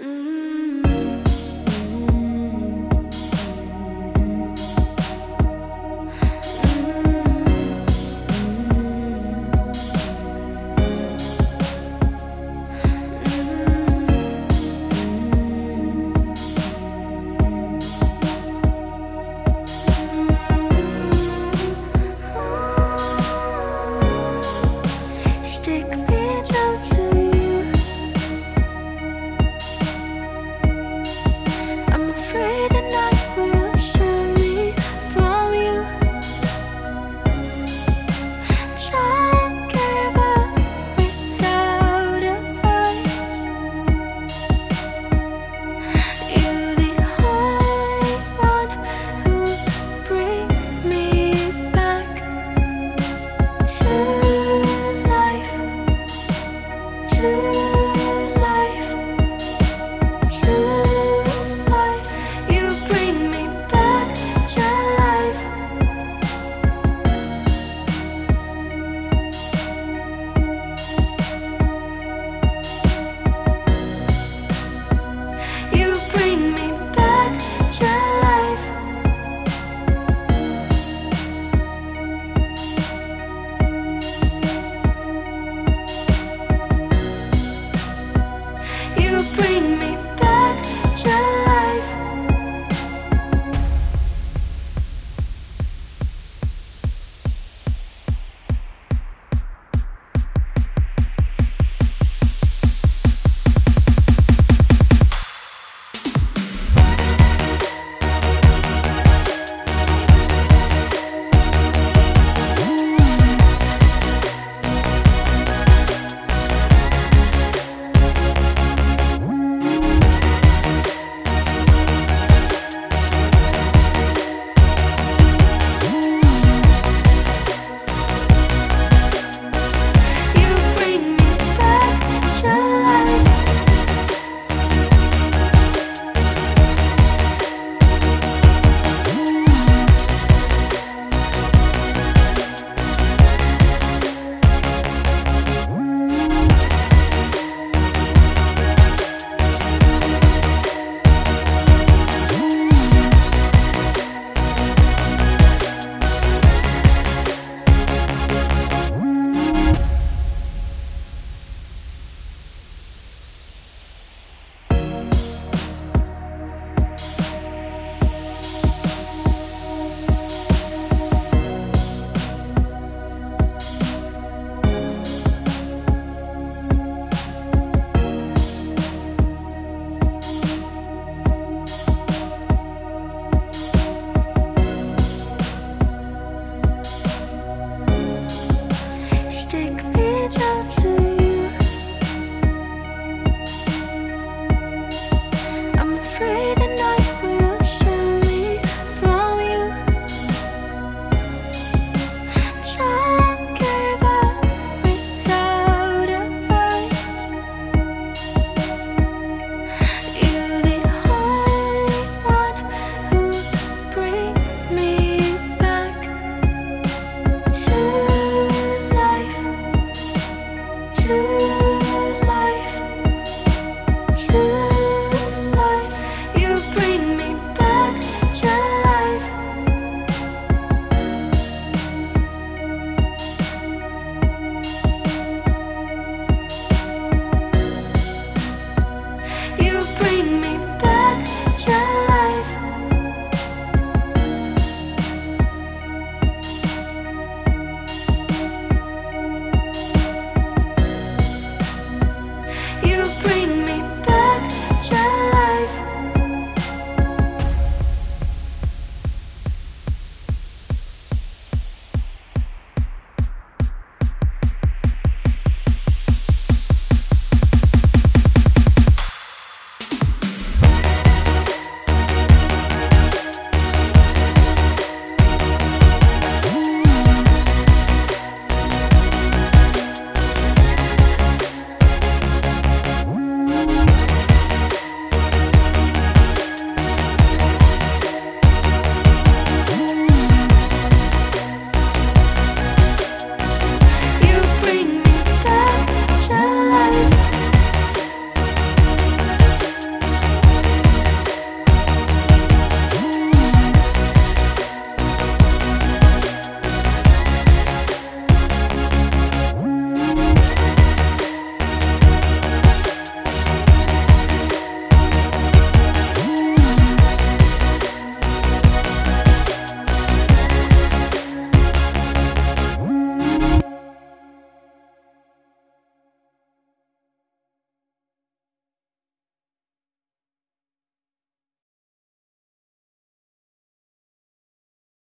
Mm-hmm.